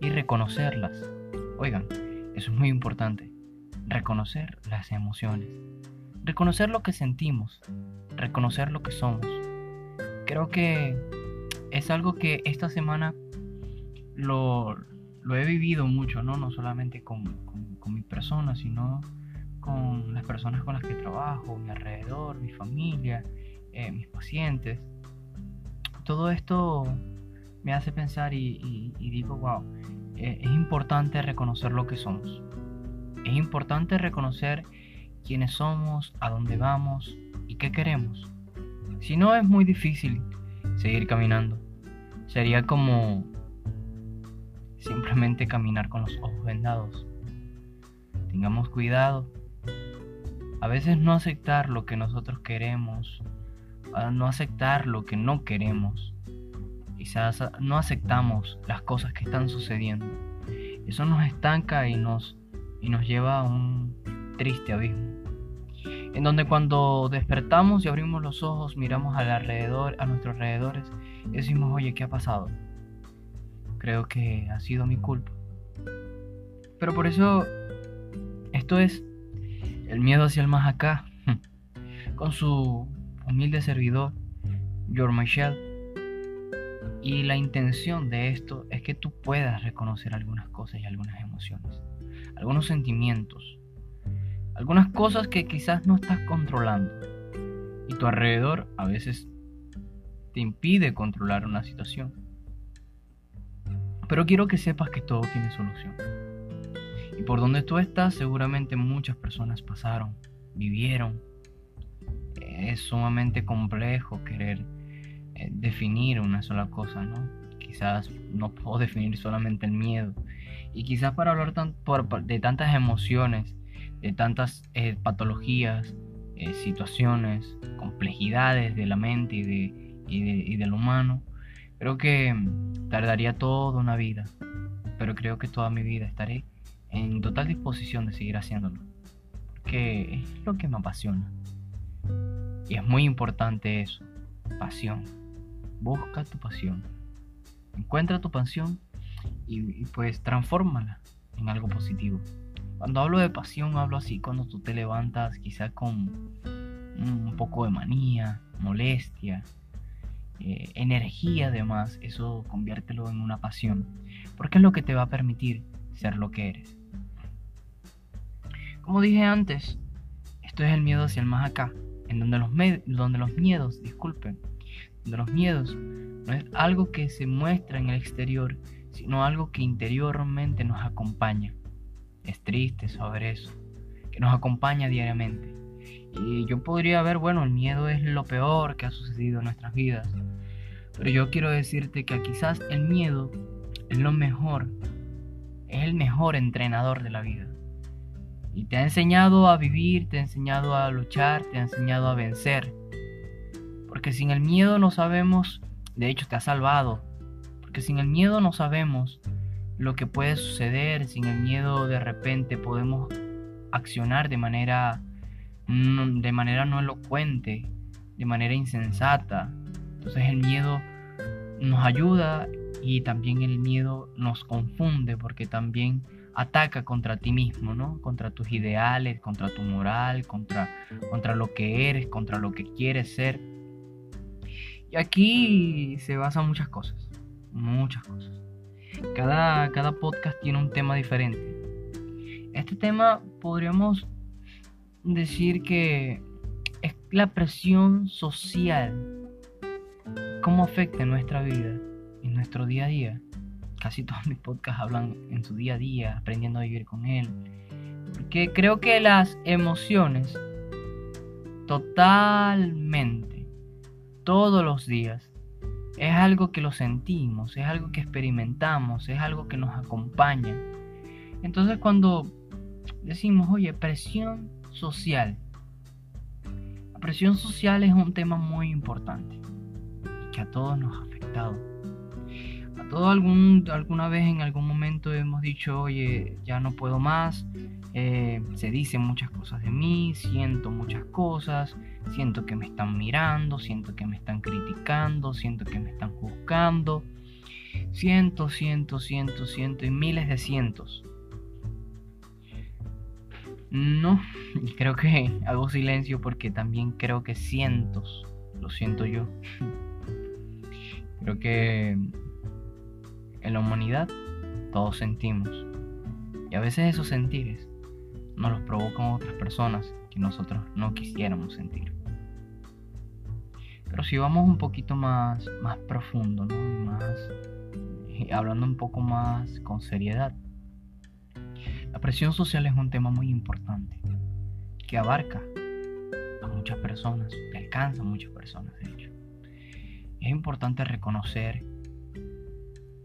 y reconocerlas. Oigan, eso es muy importante, reconocer las emociones, reconocer lo que sentimos, reconocer lo que somos. Creo que es algo que esta semana lo, he vivido mucho, ¿no? No solamente con, con, mi persona, sino con las personas con las que trabajo, mi alrededor, mi familia, eh, mis pacientes. Todo esto me hace pensar y, digo, wow, eh, es importante reconocer lo que somos. Es importante reconocer quiénes somos, a dónde vamos y qué queremos. Si no, es muy difícil seguir caminando. Sería como simplemente caminar con los ojos vendados. Tengamos cuidado. A veces no aceptar lo que nosotros queremos, no aceptar lo que no queremos. Quizás no aceptamos las cosas que están sucediendo. Eso nos estanca y nos, y nos lleva a un triste abismo. En donde cuando despertamos y abrimos los ojos, miramos al alrededor, a nuestros alrededores y decimos, oye, ¿qué ha pasado? Creo que ha sido mi culpa. Pero por eso, esto es el miedo hacia el más acá, con su humilde servidor, George Michel. Y la intención de esto es que tú puedas reconocer algunas cosas y algunas emociones, algunos sentimientos, algunas cosas que quizás no estás controlando. Y tu alrededor a veces te impide controlar una situación. Pero quiero que sepas que todo tiene solución. Y por donde tú estás, seguramente muchas personas pasaron, vivieron. Es sumamente complejo querer definir una sola cosa, ¿no? Quizás no puedo definir solamente el miedo. Y quizás para hablar de tantas emociones, de tantas eh, patologías, eh, situaciones, complejidades de la mente y, de, y del humano, Creo que tardaría toda una vida, pero creo que toda mi vida estaré en total disposición de seguir haciéndolo, porque es lo que me apasiona. Y es muy importante eso, pasión. Busca tu pasión. Encuentra tu pasión y, pues transfórmala en algo positivo. Cuando hablo de pasión, hablo así cuando tú te levantas quizá con un poco de manía, molestia, eh, energía además, eso conviértelo en una pasión, porque es lo que te va a permitir ser lo que eres. Como dije antes, esto es el miedo hacia el más acá, en donde los, donde los miedos, disculpen, donde los miedos no es algo que se muestra en el exterior, sino algo que interiormente nos acompaña. Es triste saber eso, que nos acompaña diariamente. Y yo podría ver, bueno, el miedo es lo peor que ha sucedido en nuestras vidas. Pero yo quiero decirte que quizás el miedo es lo mejor, es el mejor entrenador de la vida. Y te ha enseñado a vivir, te ha enseñado a luchar, te ha enseñado a vencer. Porque sin el miedo no sabemos, de hecho te ha salvado. Porque sin el miedo no sabemos lo que puede suceder, sin el miedo de repente podemos accionar de manera de manera no elocuente, de manera insensata. Entonces el miedo nos ayuda y también el miedo nos confunde porque también ataca contra ti mismo, ¿no? Contra tus ideales, contra tu moral, contra, contra lo que eres, contra lo que quieres ser. Y aquí se basan muchas cosas, muchas cosas. Cada, cada podcast tiene un tema diferente. Este tema podríamos decir que es la presión social, cómo afecta nuestra vida, en nuestro día a día. Casi todos mis podcasts hablan en su día a día, aprendiendo a vivir con él. Porque creo que las emociones, totalmente, todos los días, es algo que lo sentimos, es algo que experimentamos, es algo que nos acompaña. Entonces cuando decimos, oye, presión social. La presión social es un tema muy importante y que a todos nos ha afectado. A todos algún, alguna vez en algún momento hemos dicho, oye, ya no puedo más, eh, se dicen muchas cosas de mí, siento muchas cosas, siento que me están mirando, siento que me están criticando, siento que me están juzgando. Cientos, cientos, cientos, cientos y miles de cientos. No, creo que hago silencio porque también creo que cientos, lo siento yo. Creo que en la humanidad todos sentimos. Y a veces esos sentires nos los provocan otras personas que nosotros no quisiéramos sentir. Pero si vamos un poquito más, más profundo, ¿no? Y más, hablando un poco más con seriedad, la presión social es un tema muy importante que abarca a muchas personas, que alcanza a muchas personas, de hecho. Es importante reconocer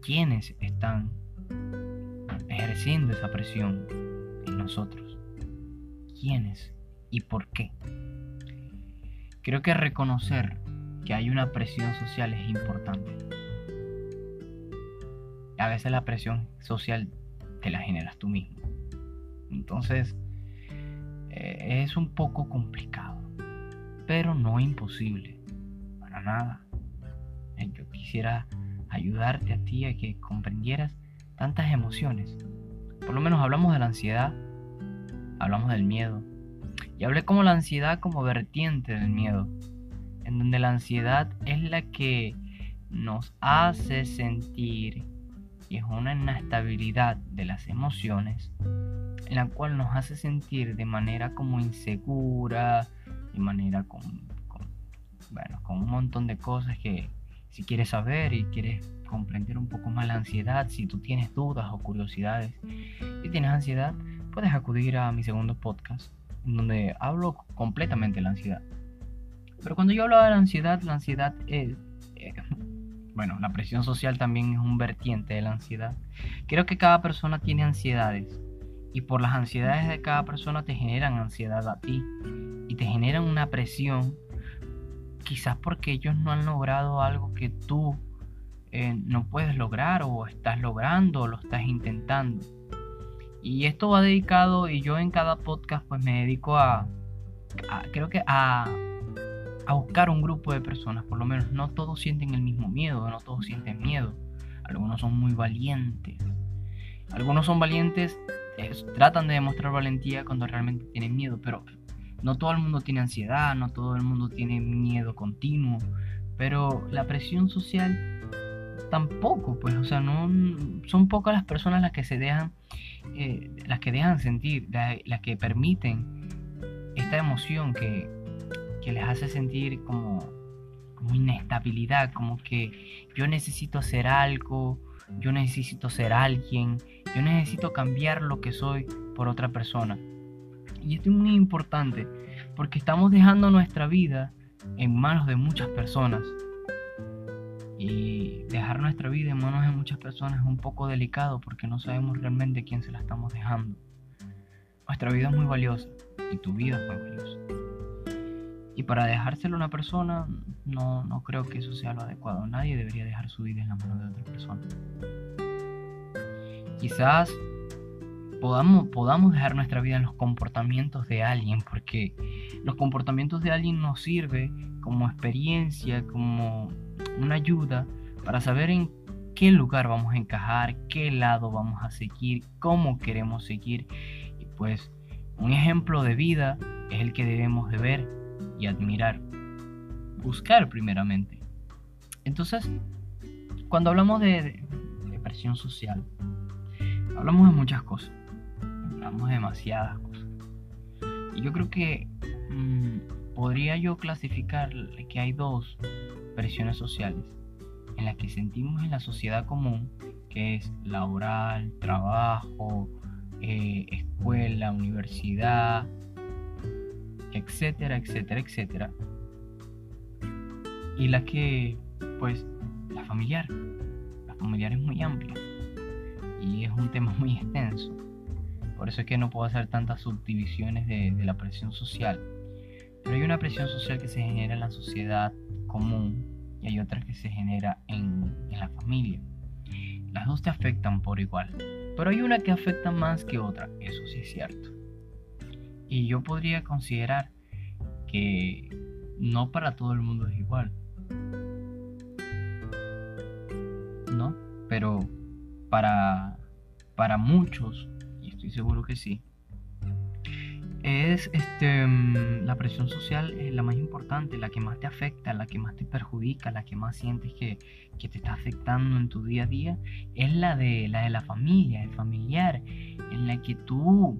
quiénes están ejerciendo esa presión en nosotros. ¿Quiénes y por qué? Creo que reconocer que hay una presión social es importante. A veces la presión social te la generas tú mismo. Entonces, eh, es un poco complicado, pero no imposible, para nada. Eh, yo quisiera ayudarte a ti a que comprendieras tantas emociones. Por lo menos hablamos de la ansiedad, hablamos del miedo. Y hablé como la ansiedad como vertiente del miedo, en donde la ansiedad es la que nos hace sentir y es una inestabilidad de las emociones en la cual nos hace sentir de manera como insegura, de manera con, bueno, con un montón de cosas que si quieres saber y quieres comprender un poco más la ansiedad, si tú tienes dudas o curiosidades y tienes ansiedad, puedes acudir a mi segundo podcast, en donde hablo completamente de la ansiedad. Pero cuando yo hablo de la ansiedad, la ansiedad es... Eh, bueno, la presión social también es un vertiente de la ansiedad. Creo que cada persona tiene ansiedades y por las ansiedades de cada persona te generan ansiedad a ti y te generan una presión, quizás porque ellos no han logrado algo que tú eh, no puedes lograr o estás logrando o lo estás intentando. Y esto va dedicado, y yo en cada podcast pues me dedico a, creo que a, a buscar un grupo de personas, por lo menos no todos sienten el mismo miedo, no todos sienten miedo, algunos son muy valientes, algunos son valientes tratan de demostrar valentía cuando realmente tienen miedo, pero no todo el mundo tiene ansiedad, no todo el mundo tiene miedo continuo, pero la presión social tampoco, pues, o sea, no son pocas las personas las que se dejan, eh, las que dejan sentir, las, que permiten esta emoción que, que les hace sentir como, como inestabilidad, como que yo necesito hacer algo, yo necesito ser alguien, yo necesito cambiar lo que soy por otra persona. Y esto es muy importante porque estamos dejando nuestra vida en manos de muchas personas. Y dejar nuestra vida en manos de muchas personas es un poco delicado porque no sabemos realmente quién se la estamos dejando. Nuestra vida es muy valiosa y tu vida es muy valiosa. Y para dejárselo a una persona, no, no creo que eso sea lo adecuado. Nadie debería dejar su vida en la mano de otra persona. Quizás podamos, podamos dejar nuestra vida en los comportamientos de alguien, porque los comportamientos de alguien nos sirve como experiencia, como una ayuda para saber en qué lugar vamos a encajar, qué lado vamos a seguir, cómo queremos seguir. Y pues un ejemplo de vida es el que debemos de ver y admirar. Buscar primeramente. Entonces, cuando hablamos de, presión social, hablamos de muchas cosas. Hablamos de demasiadas cosas. Y yo creo que mm, podría yo clasificar que hay dos presiones sociales en las que sentimos en la sociedad común, que es laboral, trabajo, eh, escuela, universidad, etcétera, etcétera, etcétera. Y la que, pues, la familiar. La familiar es muy amplia y es un tema muy extenso. Por eso es que no puedo hacer tantas subdivisiones de, la presión social. Pero hay una presión social que se genera en la sociedad común y hay otra que se genera en, en la familia. Las dos te afectan por igual. Pero hay una que afecta más que otra, eso sí es cierto. Y yo podría considerar que no para todo el mundo es igual. ¿No? Pero para, para muchos, y estoy seguro que sí, es este, mm, la presión social es la más importante, la que más te afecta, la que más te perjudica, la que más sientes que, que, te está afectando en tu día a día, es la de la, de la familia, el familiar, en la que tú,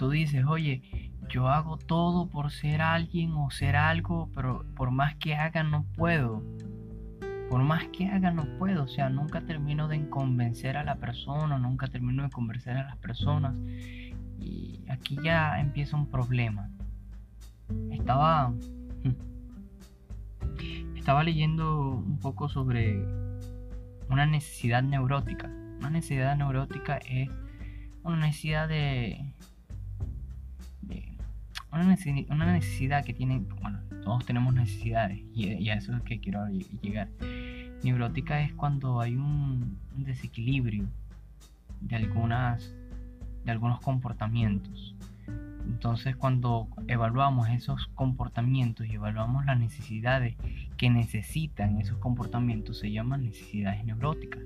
tú dices, oye, yo hago todo por ser alguien o ser algo, pero por más que haga no puedo. Por más que haga no puedo, o sea, nunca termino de convencer a la persona, nunca termino de convencer a las personas. Y aquí ya empieza un problema. Estaba estaba leyendo un poco sobre una necesidad neurótica. Una necesidad neurótica es una necesidad de una, necesidad que tienen, bueno, todos tenemos necesidades y, a eso es que quiero llegar. Neurótica es cuando hay un, desequilibrio de algunas de algunos comportamientos. Entonces cuando evaluamos esos comportamientos y evaluamos las necesidades que necesitan esos comportamientos, se llaman necesidades neuróticas.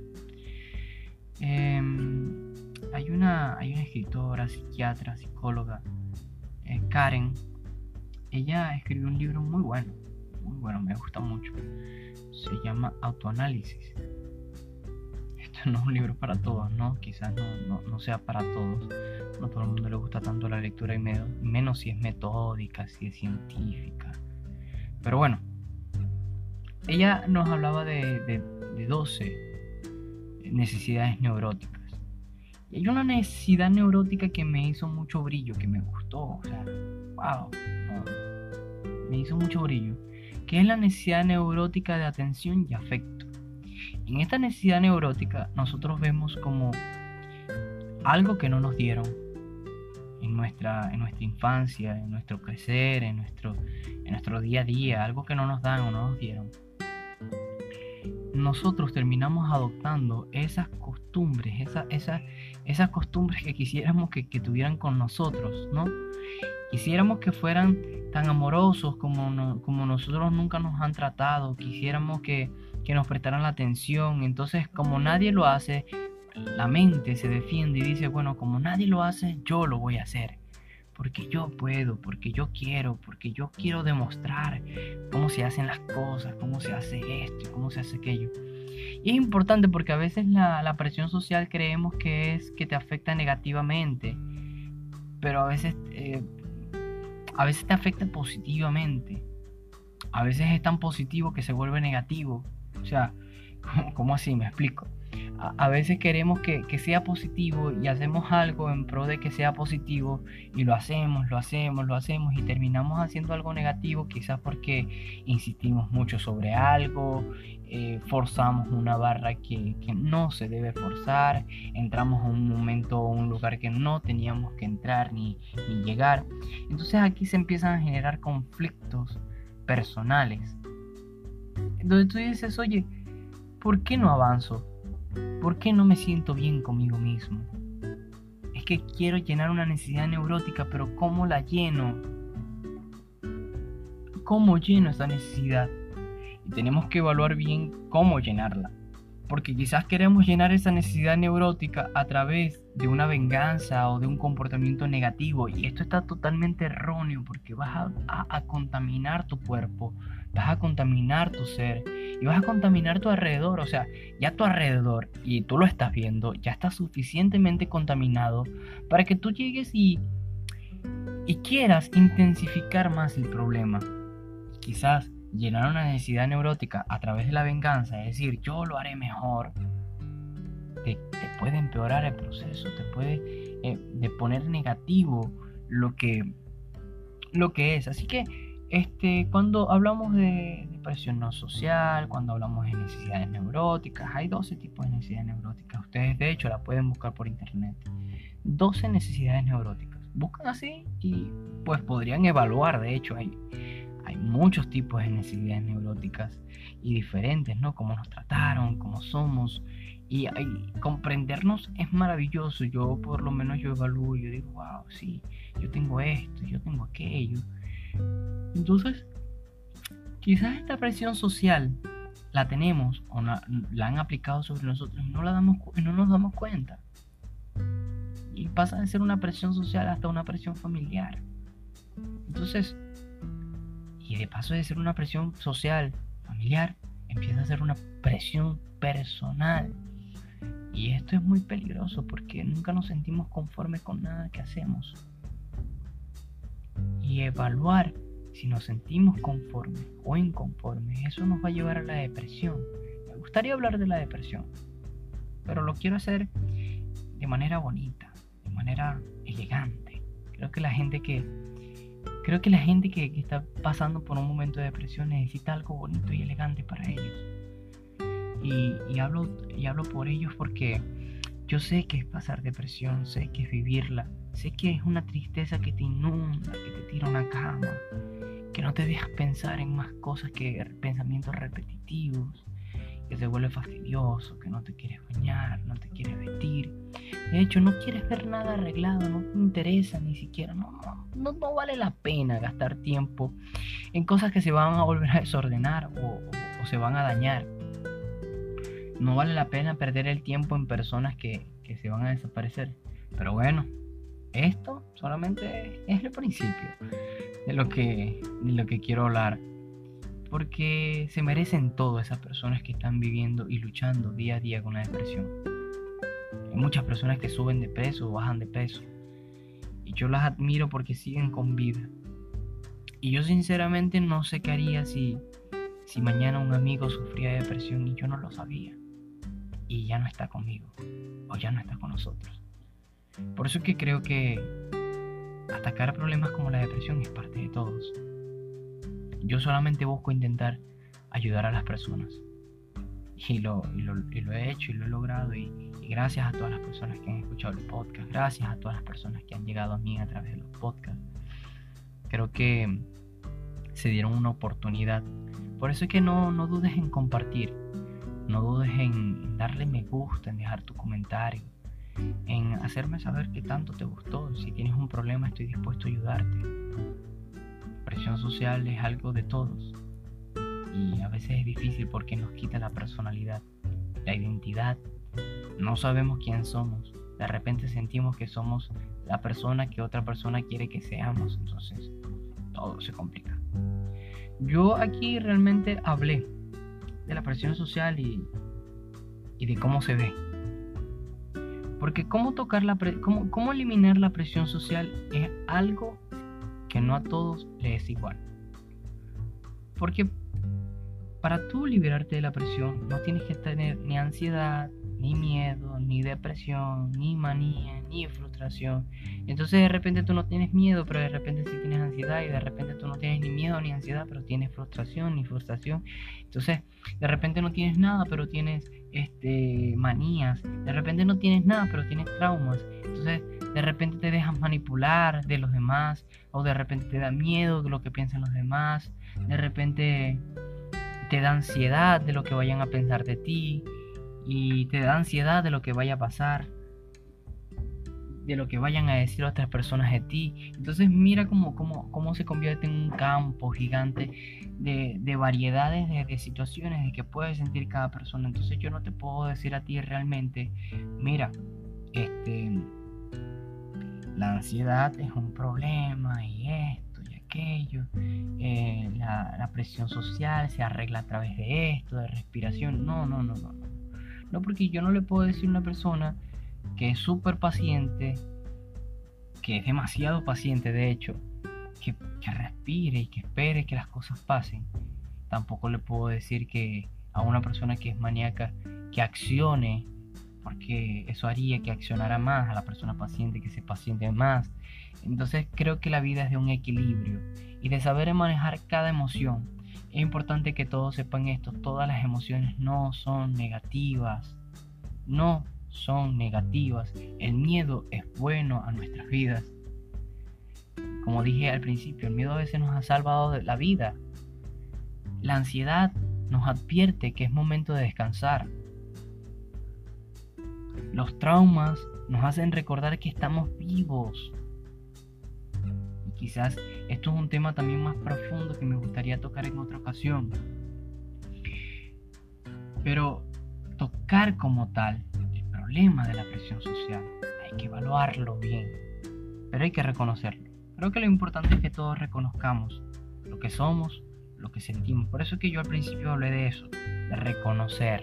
Em, hay, una, hay una escritora, psiquiatra, psicóloga Karen, ella escribió un libro muy bueno, muy bueno, me gusta mucho. Se llama Autoanálisis. Esto no es un libro para todos, ¿no? Quizás no, sea para todos. No todo el mundo le gusta tanto la lectura y menos, si es metódica, si es científica. Pero bueno, ella nos hablaba de, de, de 12 necesidades neuróticas. Hay una necesidad neurótica que me hizo mucho brillo, que me gustó, o sea, wow, me hizo mucho brillo, que es la necesidad neurótica de atención y afecto. En esta necesidad neurótica nosotros vemos como algo que no nos dieron en nuestra, en nuestra infancia, en nuestro crecer, en nuestro, en nuestro día a día, algo que no nos dan o no nos dieron nosotros terminamos adoptando esas costumbres, esa, esas costumbres que quisiéramos que, tuvieran con nosotros, ¿no? Quisiéramos que fueran tan amorosos como, como nosotros nunca nos han tratado, quisiéramos que, que nos prestaran la atención, entonces como nadie lo hace, la mente se defiende y dice, bueno, como nadie lo hace, yo lo voy a hacer porque yo puedo, porque yo quiero, porque yo quiero demostrar cómo se hacen las cosas, cómo se hace esto, cómo se hace aquello. Y es importante porque a veces la, presión social creemos que es que te afecta negativamente, pero a veces, eh, a veces te afecta positivamente. A veces es tan positivo que se vuelve negativo. O sea, ¿cómo así? Me explico a, veces queremos que, sea positivo y hacemos algo en pro de que sea positivo y lo hacemos, lo hacemos, lo hacemos y terminamos haciendo algo negativo quizás porque insistimos mucho sobre algo, eh, forzamos una barra que, no se debe forzar, entramos a un momento o un lugar que no teníamos que entrar ni, ni llegar. Entonces aquí se empiezan a generar conflictos personales. Donde tú dices, oye, ¿por qué no avanzo? ¿Por qué no me siento bien conmigo mismo? Es que quiero llenar una necesidad neurótica, pero ¿cómo la lleno? ¿Cómo lleno esa necesidad? Y tenemos que evaluar bien cómo llenarla. Porque quizás queremos llenar esa necesidad neurótica a través de una venganza o de un comportamiento negativo. Y esto está totalmente erróneo porque vas a, contaminar tu cuerpo, vas a contaminar tu ser y vas a contaminar tu alrededor. O sea, ya tu alrededor, y tú lo estás viendo, ya está suficientemente contaminado para que tú llegues y, y quieras intensificar más el problema. Quizás llenar una necesidad neurótica a través de la venganza, es decir, yo lo haré mejor, te, puede empeorar el proceso, te puede eh, de poner negativo lo que, lo que es. Así que este, cuando hablamos de depresión no social, cuando hablamos de necesidades neuróticas, hay 12 tipos de necesidades neuróticas. Ustedes de hecho la pueden buscar por internet. 12 necesidades neuróticas. Buscan así y pues podrían evaluar, de hecho hay, hay muchos tipos de necesidades neuróticas y diferentes, ¿no? Cómo nos trataron, cómo somos. Y, y, comprendernos es maravilloso. Yo por lo menos yo evalúo, yo digo, wow, sí, yo tengo esto, yo tengo aquello. Entonces, Quizás esta presión social la tenemos o la han aplicado sobre nosotros y no, la damos, no nos damos cuenta. Y pasa de ser una presión social hasta una presión familiar. Entonces, y de paso de ser una presión social, familiar, empieza a ser una presión personal. Y esto es muy peligroso porque nunca nos sentimos conformes con nada que hacemos. Y evaluar si nos sentimos conformes o inconformes, eso nos va a llevar a la depresión. Me gustaría hablar de la depresión, pero lo quiero hacer de manera bonita, de manera elegante. Creo que la gente que creo que la gente que, está pasando por un momento de depresión necesita algo bonito y elegante para ellos. Y, hablo, y hablo por ellos porque yo sé que es pasar depresión, sé que es vivirla, sé que es una tristeza que te inunda, que te tira una cama, que no te dejas pensar en más cosas que pensamientos repetitivos, que se vuelve fastidioso, que no te quieres bañar, no te quieres vestir. De hecho, no quieres ver nada arreglado, no te interesa ni siquiera, no, no, no vale la pena gastar tiempo en cosas que se van a volver a desordenar o, se van a dañar. No vale la pena perder el tiempo en personas que, que se van a desaparecer. Pero bueno, esto solamente es el principio de lo que, lo que quiero hablar. Porque se merecen todo esas personas que están viviendo y luchando día a día con la depresión. Hay muchas personas que suben de peso o bajan de peso. Y yo las admiro porque siguen con vida. Y yo sinceramente no sé qué haría si, si mañana un amigo sufría de depresión y yo no lo sabía. Y ya no está conmigo. O ya no está con nosotros. Por eso es que creo que atacar problemas como la depresión es parte de todos. Yo solamente busco intentar ayudar a las personas. Y lo, he hecho y lo he logrado. Y, gracias a todas las personas que han escuchado el podcast. Gracias a todas las personas que han llegado a mí a través de los podcasts. Creo que se dieron una oportunidad. Por eso es que no, no dudes en compartir. No dudes en darle me gusta, en dejar tu comentario en hacerme saber qué tanto te gustó. Si tienes un problema estoy dispuesto a ayudarte. Presión social es algo de todos y a veces es difícil porque nos quita la personalidad, la identidad. No sabemos quién somos. De repente sentimos que somos la persona que otra persona quiere que seamos. Entonces todo se complica. Yo aquí realmente hablé de la presión social y, y de cómo se ve porque cómo, cómo, cómo eliminar la presión social es algo que no a todos les es igual. Porque para tú liberarte de la presión no tienes que tener ni ansiedad, ni miedo, ni depresión, ni manía, ni frustración. Entonces de repente tú no tienes miedo, pero de repente sí tienes ansiedad y de repente tú no tienes ni miedo ni ansiedad, pero tienes frustración ni frustración. Entonces de repente no tienes nada, pero tienes este, manías. De repente no tienes nada, pero tienes traumas. Entonces de repente te dejas manipular de los demás o de repente te da miedo de lo que piensan los demás. De repente te da ansiedad de lo que vayan a pensar de ti y te da ansiedad de lo que vaya a pasar, de lo que vayan a decir otras personas de ti. Entonces mira cómo, cómo, cómo se convierte en un campo gigante de, de variedades de, situaciones de que puede sentir cada persona. Entonces yo no te puedo decir a ti realmente, mira, este, la ansiedad es un problema y esto y aquello. Eh, la, presión social se arregla a través de esto, de respiración. No, no, no. No, porque yo no le puedo decir a una persona que es súper paciente, que es demasiado paciente de hecho, que, respire y que espere que las cosas pasen. Tampoco le puedo decir que a una persona que es maníaca que accione, porque eso haría que accionara más a la persona paciente, que se paciente más. Entonces creo que la vida es de un equilibrio y de saber manejar cada emoción. Es importante que todos sepan esto, todas las emociones no son negativas, no son negativas. El miedo es bueno a nuestras vidas. Como dije al principio, el miedo a veces nos ha salvado de la vida. La ansiedad nos advierte que es momento de descansar. Los traumas nos hacen recordar que estamos vivos. Y quizás Esto es un tema también más profundo que me gustaría tocar en otra ocasión. Pero tocar como tal el problema de la presión social hay que evaluarlo bien, pero hay que reconocerlo. Creo que lo importante es que todos reconozcamos lo que somos, lo que sentimos. Por eso es que yo al principio hablé de eso, de reconocer.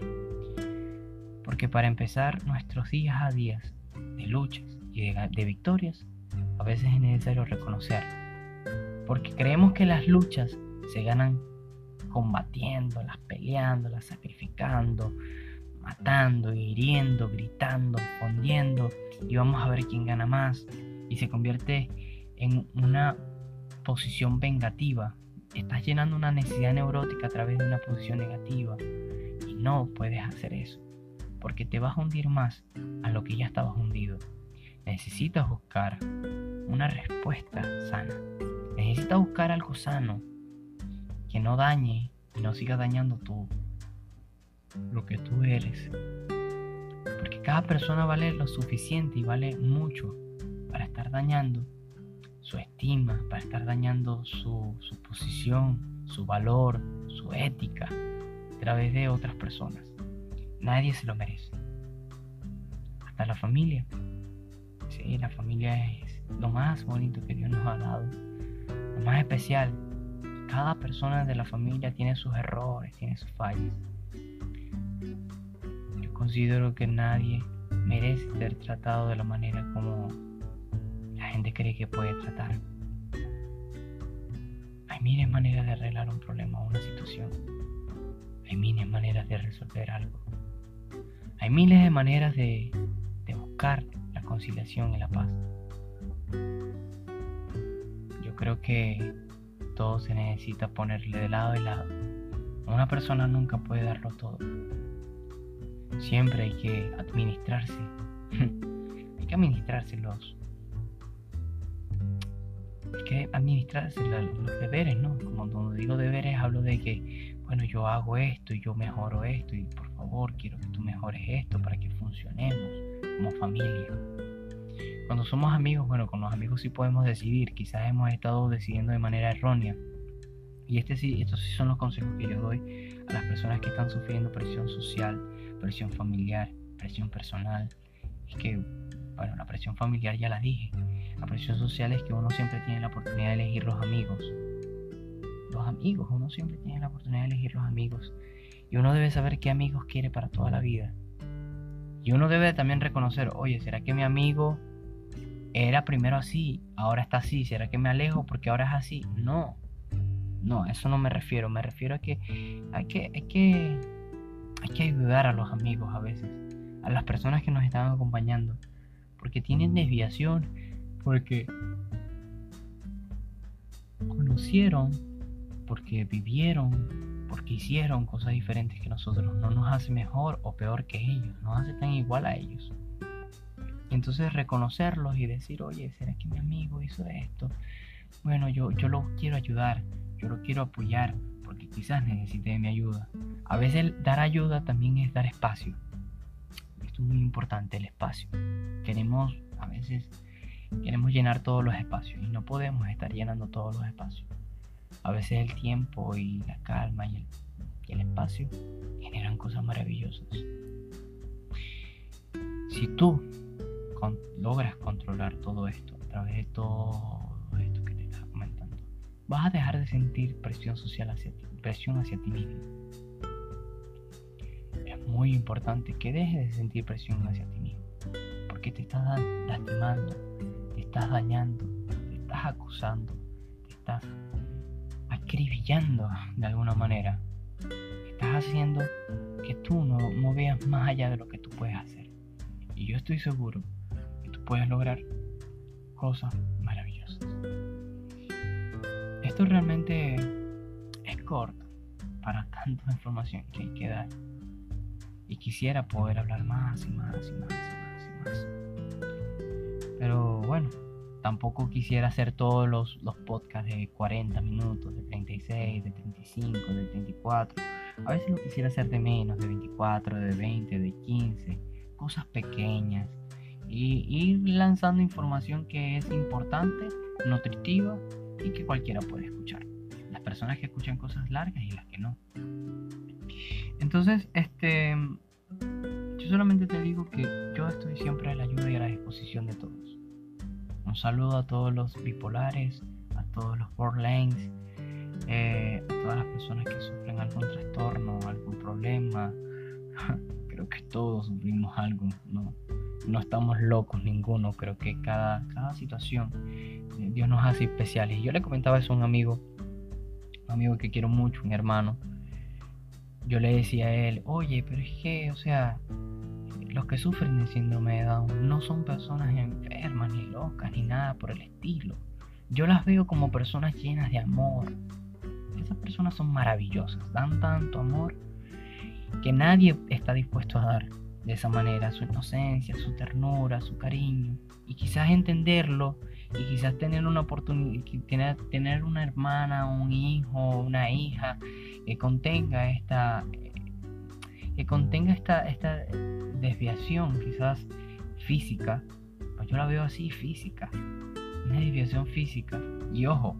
Porque para empezar, nuestros días a días de luchas y de, victorias, a veces es necesario reconocer. Porque creemos que las luchas se ganan combatiéndolas, peleándolas, sacrificando, matando, hiriendo, gritando, fundiendo y vamos a ver quién gana más y se convierte en una posición vengativa. Estás llenando una necesidad neurótica a través de una posición negativa y no puedes hacer eso porque te vas a hundir más a lo que ya estabas hundido. Necesitas buscar una respuesta sana. Necesitas buscar algo sano que no dañe y no siga dañando tú lo que tú eres. Porque cada persona vale lo suficiente y vale mucho para estar dañando su estima, para estar dañando su, su posición, su valor, su ética a través de otras personas. Nadie se lo merece. Hasta la familia. Sí, la familia es lo más bonito que Dios nos ha dado. Más especial. Cada persona de la familia tiene sus errores, tiene sus fallas. Yo considero que nadie merece ser tratado de la manera como la gente cree que puede tratar. Hay miles de maneras de arreglar un problema o una situación. Hay miles de maneras de resolver algo. Hay miles de maneras de, buscar la conciliación y la paz. Creo que todo se necesita ponerle de lado y lado. Una persona nunca puede darlo todo. Siempre hay que administrarse. hay que administrarse los. Hay que administrarse los deberes, ¿no? Como cuando digo deberes hablo de que, bueno, yo hago esto y yo mejoro esto y por favor, quiero que tú mejores esto para que funcionemos como familia. Cuando somos amigos, bueno, con los amigos sí podemos decidir, quizás hemos estado decidiendo de manera errónea. Y este sí, estos sí son los consejos que yo doy a las personas que están sufriendo presión social, presión familiar, presión personal. Es que, bueno, la presión familiar ya la dije. La presión social es que uno siempre tiene la oportunidad de elegir los amigos. Los amigos, uno siempre tiene la oportunidad de elegir los amigos. Y uno debe saber qué amigos quiere para toda la vida. Y uno debe también reconocer, oye, ¿será que mi amigo era primero así, ahora está así? ¿Será que me alejo porque ahora es así? No, no, eso no me refiero. Me refiero a que hay que, hay que, hay que ayudar a los amigos a veces, a las personas que nos están acompañando, porque tienen desviación, porque conocieron, porque vivieron porque hicieron cosas diferentes que nosotros. No nos hace mejor o peor que ellos, nos hace tan igual a ellos. Entonces reconocerlos y decir, oye, ¿será que mi amigo hizo esto? Bueno, yo, yo lo quiero ayudar, yo lo quiero apoyar, porque quizás necesite mi ayuda. A veces dar ayuda también es dar espacio. Esto es muy importante, el espacio. Queremos, a veces, queremos llenar todos los espacios y no podemos estar llenando todos los espacios. A veces el tiempo y la calma y el, espacio generan cosas maravillosas. Si tú logras controlar todo esto a través de todo esto que te estaba comentando, vas a dejar de sentir presión social hacia ti, presión hacia ti mismo. Es muy importante que dejes de sentir presión hacia ti mismo, porque te estás lastimando, te estás dañando, te estás acusando, te estás acribillando de alguna manera. Estás haciendo que tú no, no veas más allá de lo que tú puedes hacer. Y yo estoy seguro puedes lograr cosas maravillosas. Esto realmente es corto para tanta información que hay que dar. Y quisiera poder hablar más y más y más y más y más. Pero bueno, tampoco quisiera hacer todos los, los podcasts de 40 minutos, de 36, de 35, de 34. A veces lo quisiera hacer de menos, de 24, de 20, de 15, cosas pequeñas. Y ir lanzando información que es importante, nutritiva, y que cualquiera puede escuchar. Las personas que escuchan cosas largas y las que no. Entonces, este, yo solamente te digo que yo estoy siempre a la ayuda y a la disposición de todos. Un saludo a todos los bipolares, a todos los borderlines, eh, a todas las personas que sufren algún trastorno, algún problema. creo que todos sufrimos algo, no, no estamos locos ninguno, creo que cada, cada situación eh, Dios nos hace especiales. Yo le comentaba eso a un amigo, un amigo que quiero mucho, un hermano. Yo le decía a él, oye, pero es que, o sea, los que sufren de síndrome de Down no son personas enfermas, ni locas, ni nada por el estilo. Yo las veo como personas llenas de amor. Esas personas son maravillosas, dan tanto amor que nadie está dispuesto a dar de esa manera, su inocencia, su ternura, su cariño. Y quizás entenderlo y quizás tener una oportunidad, tener, tener una hermana, un hijo, una hija que contenga esta, que contenga esta, esta desviación quizás física, pues yo la veo así física, una desviación física. Y ojo,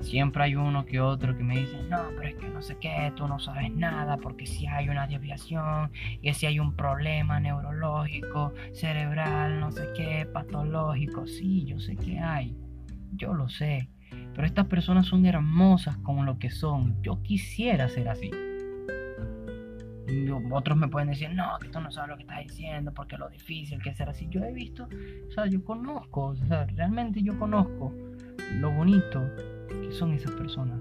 Siempre hay uno que otro que me dice, no, pero es que no sé qué, tú no sabes nada, porque si hay una desviación, y si hay un problema neurológico, cerebral, no sé qué, patológico, sí, yo sé que hay, yo lo sé, pero estas personas son hermosas como lo que son, yo quisiera ser así. otros me pueden decir, no, que tú no sabes lo que estás diciendo, porque lo difícil que es ser así. Yo he visto, o sea, yo conozco, o sea, realmente yo conozco lo bonito que son esas personas.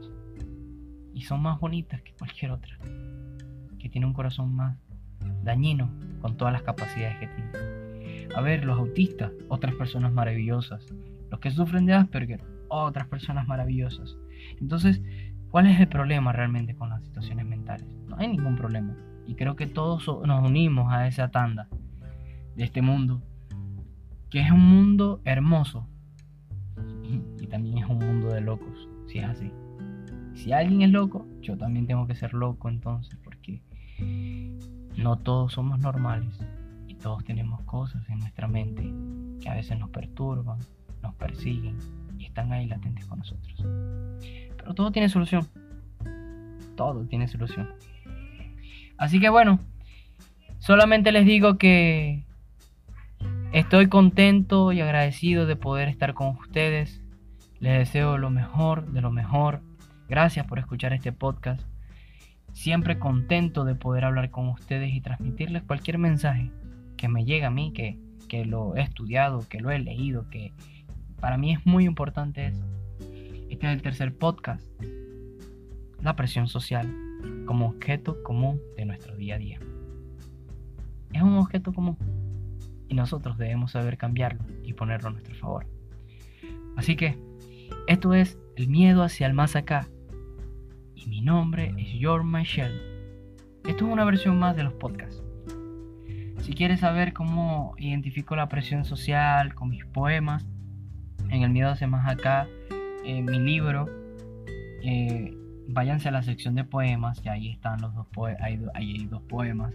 Y son más bonitas que cualquier otra. Que tiene un corazón más dañino con todas las capacidades que tiene. A ver, los autistas, otras personas maravillosas. Los que sufren de Asperger, otras personas maravillosas. Entonces, ¿cuál es el problema realmente con las situaciones mentales? No hay ningún problema. Y creo que todos nos unimos a esa tanda de este mundo, que es un mundo hermoso, y también es un mundo de locos, si es así. Si alguien es loco, yo también tengo que ser loco entonces, porque no todos somos normales y todos tenemos cosas en nuestra mente que a veces nos perturban, nos persiguen y están ahí latentes con nosotros. Pero todo tiene solución. Todo tiene solución. Así que bueno, solamente les digo que Estoy contento y agradecido de poder estar con ustedes. Les deseo lo mejor de lo mejor. Gracias por escuchar este podcast. Siempre contento de poder hablar con ustedes y transmitirles cualquier mensaje que me llegue a mí, que, que lo he estudiado, que lo he leído, que para mí es muy importante eso. Este es el tercer podcast. La presión social como objeto común de nuestro día a día. Es un objeto común y nosotros debemos saber cambiarlo y ponerlo a nuestro favor. Así que, esto es el miedo hacia el más acá. Y mi nombre es George Michelle. Esto es una versión más de los podcasts. Si quieres saber cómo identifico la presión social con mis poemas, en el miedo hacia más acá, mi libro, eh, váyanse a la sección de poemas, y ahí están los dos, ahí hay dos poemas,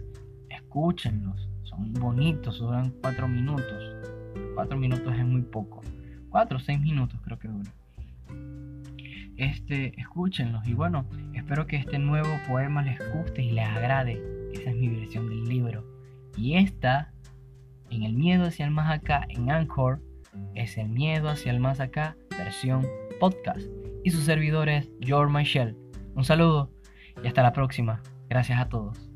escúchenlos son bonitos, duran cuatro minutos. Cuatro minutos es muy poco. Cuatro o seis minutos creo que dura. Este, escúchenlos y bueno, espero que este nuevo poema les guste y les agrade. Esa es mi versión del libro. Y esta, en el miedo hacia el más acá, en Anchor, es el miedo hacia el más acá, versión podcast. Y su servidor es George Michelle. Un saludo y hasta la próxima. Gracias a todos.